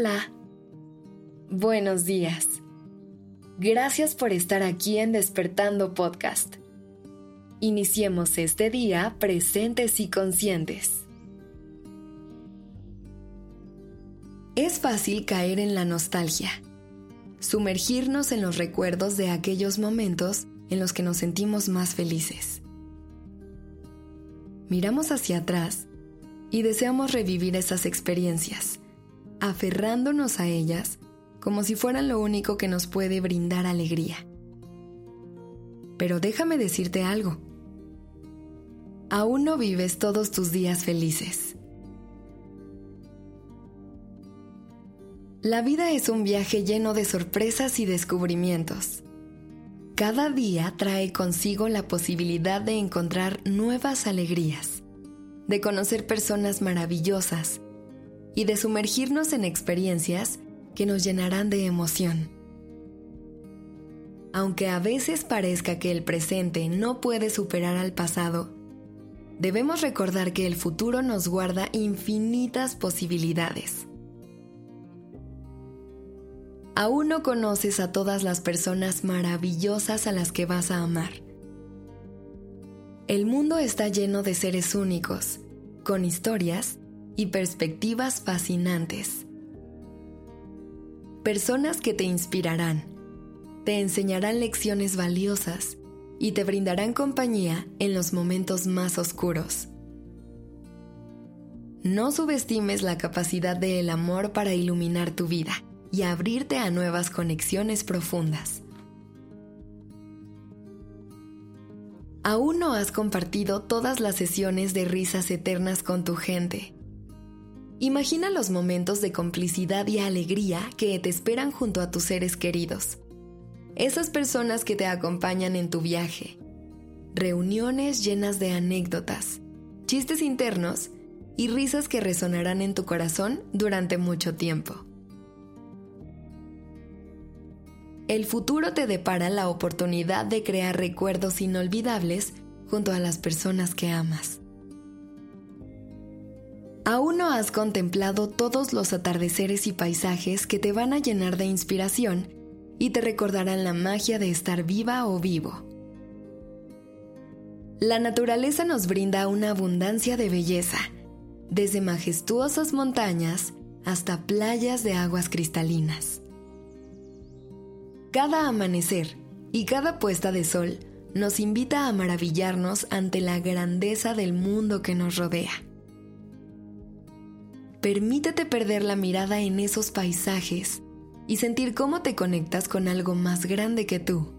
Hola. Buenos días. Gracias por estar aquí en Despertando Podcast. Iniciemos este día presentes y conscientes. Es fácil caer en la nostalgia, sumergirnos en los recuerdos de aquellos momentos en los que nos sentimos más felices. Miramos hacia atrás y deseamos revivir esas experiencias, aferrándonos a ellas como si fueran lo único que nos puede brindar alegría. Pero déjame decirte algo. Aún no vives todos tus días felices. La vida es un viaje lleno de sorpresas y descubrimientos. Cada día trae consigo la posibilidad de encontrar nuevas alegrías, de conocer personas maravillosas y de sumergirnos en experiencias que nos llenarán de emoción. Aunque a veces parezca que el presente no puede superar al pasado, debemos recordar que el futuro nos guarda infinitas posibilidades. Aún no conoces a todas las personas maravillosas a las que vas a amar. El mundo está lleno de seres únicos, con historias y perspectivas fascinantes personas que te inspirarán, te enseñarán lecciones valiosas y te brindarán compañía en los momentos más oscuros. No subestimes la capacidad del amor para iluminar tu vida y abrirte a nuevas conexiones profundas. Aún no has compartido todas las sesiones de risas eternas con tu gente Imagina los momentos de complicidad y alegría que te esperan junto a tus seres queridos. Esas personas que te acompañan en tu viaje. Reuniones llenas de anécdotas, chistes internos y risas que resonarán en tu corazón durante mucho tiempo. El futuro te depara la oportunidad de crear recuerdos inolvidables junto a las personas que amas. Aún no has contemplado todos los atardeceres y paisajes que te van a llenar de inspiración y te recordarán la magia de estar viva o vivo. La naturaleza nos brinda una abundancia de belleza, desde majestuosas montañas hasta playas de aguas cristalinas. Cada amanecer y cada puesta de sol nos invita a maravillarnos ante la grandeza del mundo que nos rodea. Permítete perder la mirada en esos paisajes y sentir cómo te conectas con algo más grande que tú.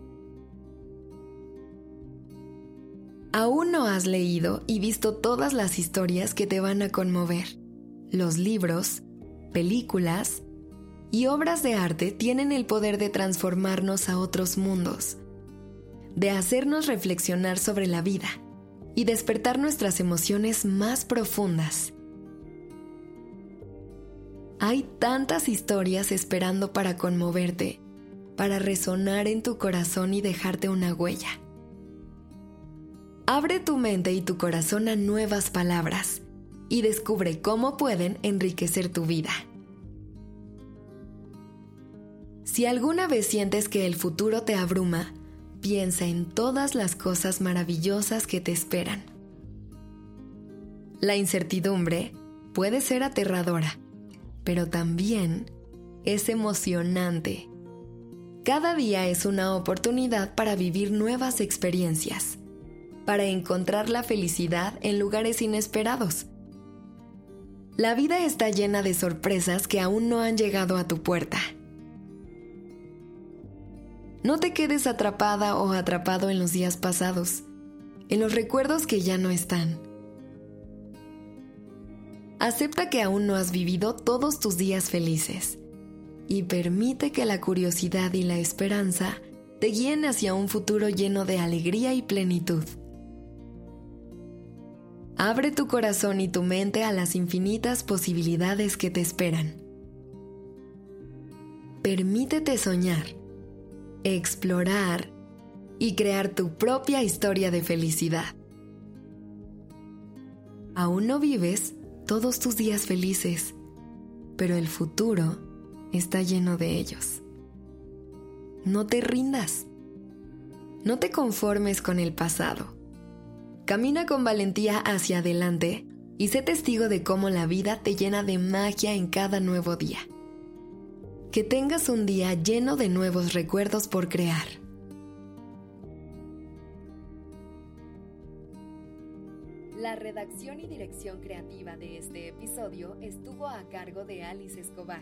Aún no has leído y visto todas las historias que te van a conmover. Los libros, películas y obras de arte tienen el poder de transformarnos a otros mundos, de hacernos reflexionar sobre la vida y despertar nuestras emociones más profundas. Hay tantas historias esperando para conmoverte, para resonar en tu corazón y dejarte una huella. Abre tu mente y tu corazón a nuevas palabras y descubre cómo pueden enriquecer tu vida. Si alguna vez sientes que el futuro te abruma, piensa en todas las cosas maravillosas que te esperan. La incertidumbre puede ser aterradora pero también es emocionante. Cada día es una oportunidad para vivir nuevas experiencias, para encontrar la felicidad en lugares inesperados. La vida está llena de sorpresas que aún no han llegado a tu puerta. No te quedes atrapada o atrapado en los días pasados, en los recuerdos que ya no están Acepta que aún no has vivido todos tus días felices y permite que la curiosidad y la esperanza te guíen hacia un futuro lleno de alegría y plenitud. Abre tu corazón y tu mente a las infinitas posibilidades que te esperan. Permítete soñar, explorar y crear tu propia historia de felicidad. ¿Aún no vives? Todos tus días felices, pero el futuro está lleno de ellos. No te rindas. No te conformes con el pasado. Camina con valentía hacia adelante y sé testigo de cómo la vida te llena de magia en cada nuevo día. Que tengas un día lleno de nuevos recuerdos por crear. La redacción y dirección creativa de este episodio estuvo a cargo de Alice Escobar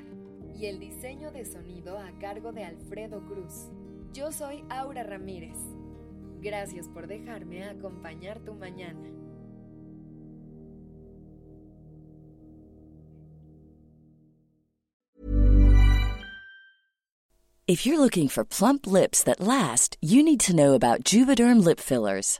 y el diseño de sonido a cargo de Alfredo Cruz. Yo soy Aura Ramírez. Gracias por dejarme acompañar tu mañana. If you're looking for plump lips that last, you need to know about Juvederm lip fillers.